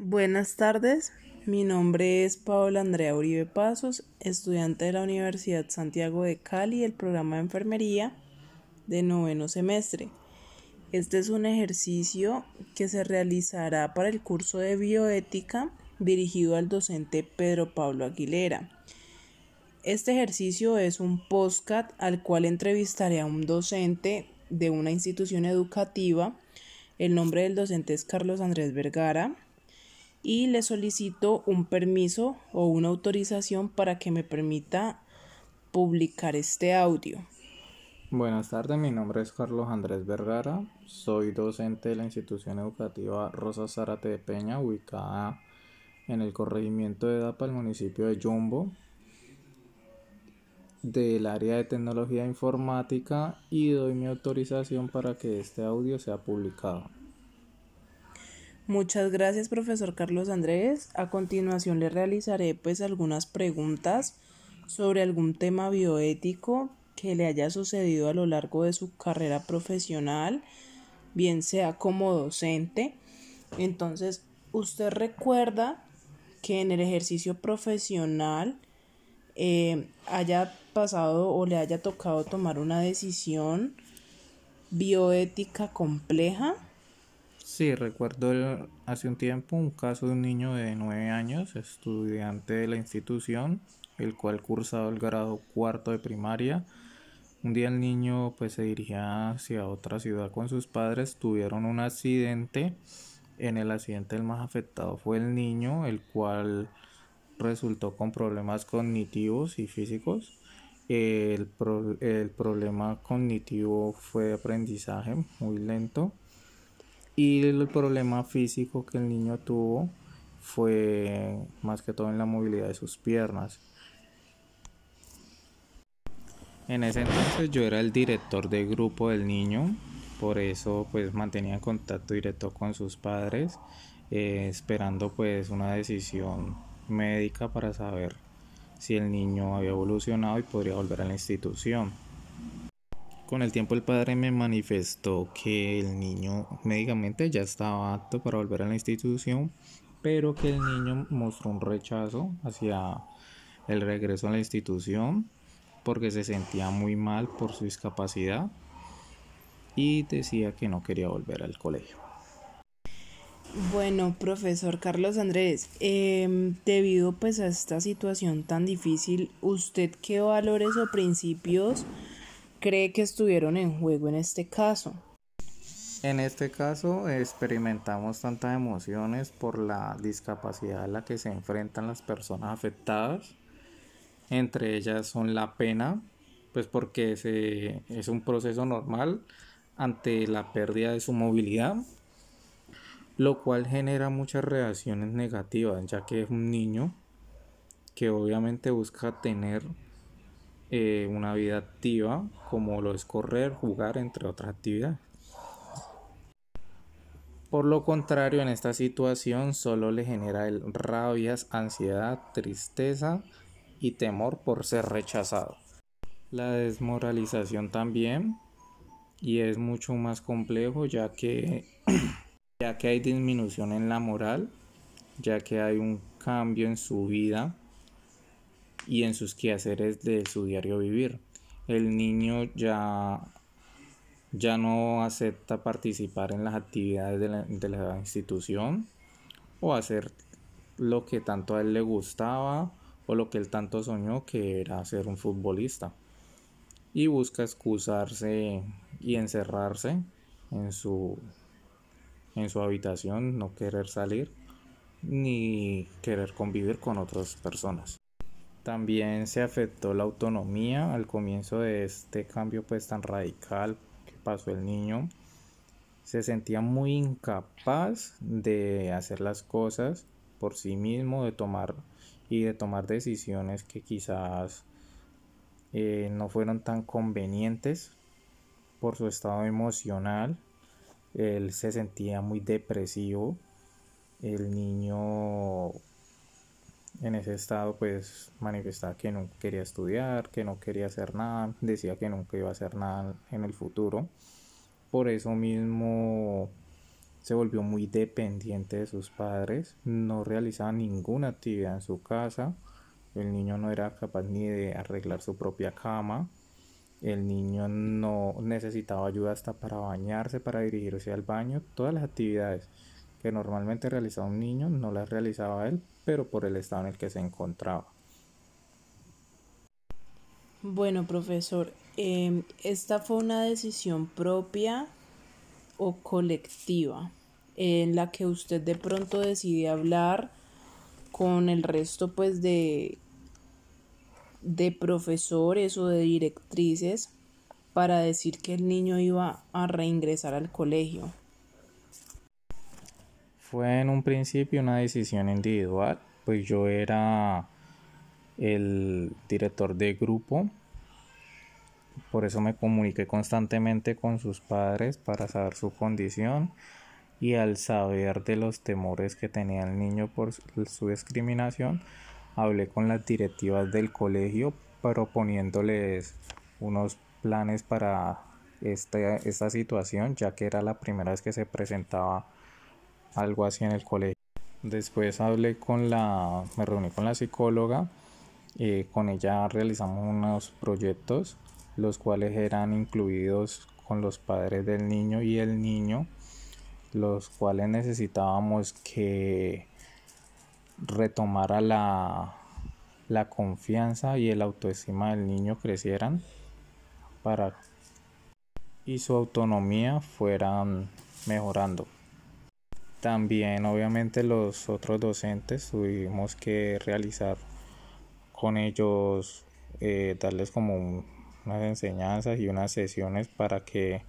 Buenas tardes, mi nombre es Paola Andrea Uribe Pasos, estudiante de la Universidad Santiago de Cali del programa de enfermería de noveno semestre. Este es un ejercicio que se realizará para el curso de bioética dirigido al docente Pedro Pablo Aguilera. Este ejercicio es un postcat al cual entrevistaré a un docente de una institución educativa. El nombre del docente es Carlos Andrés Vergara y le solicito un permiso o una autorización para que me permita publicar este audio. Buenas tardes, mi nombre es Carlos Andrés Vergara, soy docente de la institución educativa Rosa Zárate de Peña, ubicada en el corregimiento de Dapa, el municipio de Yumbo, del área de tecnología informática y doy mi autorización para que este audio sea publicado. Muchas gracias, profesor Carlos Andrés. A continuación le realizaré pues algunas preguntas sobre algún tema bioético que le haya sucedido a lo largo de su carrera profesional, bien sea como docente. Entonces, ¿usted recuerda que en el ejercicio profesional eh, haya pasado o le haya tocado tomar una decisión bioética compleja? Sí, recuerdo hace un tiempo un caso de un niño de 9 años, estudiante de la institución, el cual cursaba el grado cuarto de primaria. Un día el niño pues se dirigía hacia otra ciudad con sus padres, tuvieron un accidente. En el accidente el más afectado fue el niño, el cual resultó con problemas cognitivos y físicos. El, el problema cognitivo fue de aprendizaje muy lento y el problema físico que el niño tuvo fue más que todo en la movilidad de sus piernas. En ese entonces yo era el director del grupo del niño, por eso pues mantenía contacto directo con sus padres, eh, esperando pues una decisión médica para saber si el niño había evolucionado y podría volver a la institución. Con el tiempo el padre me manifestó que el niño médicamente ya estaba apto para volver a la institución, pero que el niño mostró un rechazo hacia el regreso a la institución porque se sentía muy mal por su discapacidad y decía que no quería volver al colegio. Bueno, profesor Carlos Andrés, em, debido pues a esta situación tan difícil, ¿usted qué valores o principios cree que estuvieron en juego en este caso? En este caso experimentamos tantas emociones por la discapacidad a la que se enfrentan las personas afectadas. Entre ellas son la pena, pues porque es un proceso normal ante la pérdida de su movilidad, lo cual genera muchas reacciones negativas, ya que es un niño que obviamente busca tener eh, una vida activa como lo es correr, jugar, entre otras actividades. Por lo contrario, en esta situación solo le genera rabias, ansiedad, tristeza y temor por ser rechazado. La desmoralización también y es mucho más complejo ya que ya que hay disminución en la moral, ya que hay un cambio en su vida y en sus quehaceres de su diario vivir. El niño ya, ya no acepta participar en las actividades de la, de la institución o hacer lo que tanto a él le gustaba o lo que él tanto soñó que era ser un futbolista y busca excusarse y encerrarse en su en su habitación, no querer salir ni querer convivir con otras personas. También se afectó la autonomía al comienzo de este cambio pues tan radical que pasó el niño. Se sentía muy incapaz de hacer las cosas por sí mismo, de tomar y de tomar decisiones que quizás eh, no fueron tan convenientes por su estado emocional. Él se sentía muy depresivo. El niño en ese estado pues manifestaba que no quería estudiar, que no quería hacer nada, decía que nunca iba a hacer nada en el futuro. Por eso mismo se volvió muy dependiente de sus padres, no realizaba ninguna actividad en su casa, el niño no era capaz ni de arreglar su propia cama, el niño no necesitaba ayuda hasta para bañarse, para dirigirse al baño, todas las actividades que normalmente realizaba un niño no las realizaba él, pero por el estado en el que se encontraba. Bueno, profesor, em, ¿esta fue una decisión propia o colectiva en la que usted de pronto decide hablar con el resto pues de, de profesores o de directrices para decir que el niño iba a reingresar al colegio? Fue en un principio una decisión individual, pues yo era el director de grupo, por eso me comuniqué constantemente con sus padres para saber su condición y al saber de los temores que tenía el niño por su discriminación, hablé con las directivas del colegio proponiéndoles unos planes para esta, esta situación, ya que era la primera vez que se presentaba algo así en el colegio. Después hablé con la, me reuní con la psicóloga, eh, con ella realizamos unos proyectos, los cuales eran incluidos con los padres del niño y el niño, los cuales necesitábamos que retomara la, la confianza y el autoestima del niño crecieran para y su autonomía fueran mejorando. También obviamente los otros docentes tuvimos que realizar con ellos, eh, darles como unas enseñanzas y unas sesiones para que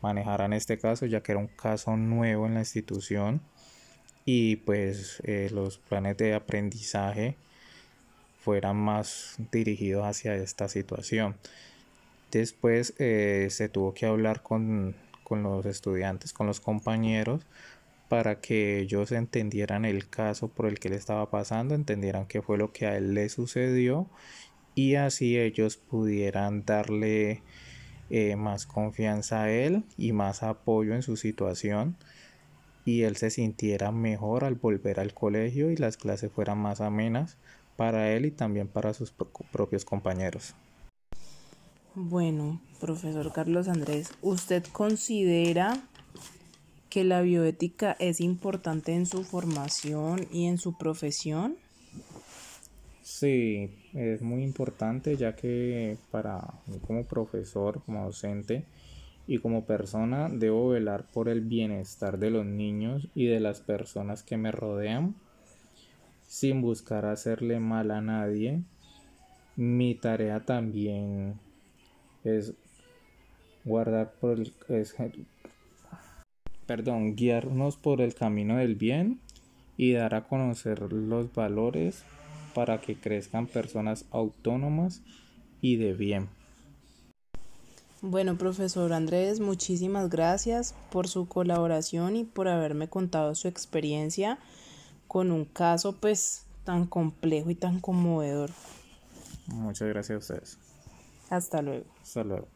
manejaran este caso, ya que era un caso nuevo en la institución y pues eh, los planes de aprendizaje fueran más dirigidos hacia esta situación. Después eh, se tuvo que hablar con, con los estudiantes, con los compañeros, para que ellos entendieran el caso por el que le estaba pasando, entendieran qué fue lo que a él le sucedió y así ellos pudieran darle eh, más confianza a él y más apoyo en su situación y él se sintiera mejor al volver al colegio y las clases fueran más amenas para él y también para sus propios compañeros. Bueno, profesor Carlos Andrés, ¿usted considera que la bioética es importante en su formación y en su profesión? Sí, es muy importante ya que para mí como profesor, como docente y como persona debo velar por el bienestar de los niños y de las personas que me rodean sin buscar hacerle mal a nadie. Mi tarea también es guardar por el, perdón, guiarnos por el camino del bien y dar a conocer los valores para que crezcan personas autónomas y de bien. Bueno, profesor Andrés, muchísimas gracias por su colaboración y por haberme contado su experiencia con un caso pues tan complejo y tan conmovedor. Muchas gracias a ustedes. Hasta luego. Hasta luego.